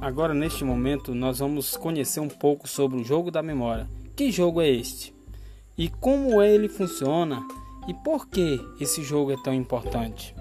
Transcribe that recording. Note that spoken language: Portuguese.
Agora, neste momento, nós vamos conhecer um pouco sobre o jogo da memória. Que jogo é este? E como ele funciona? E por que esse jogo é tão importante?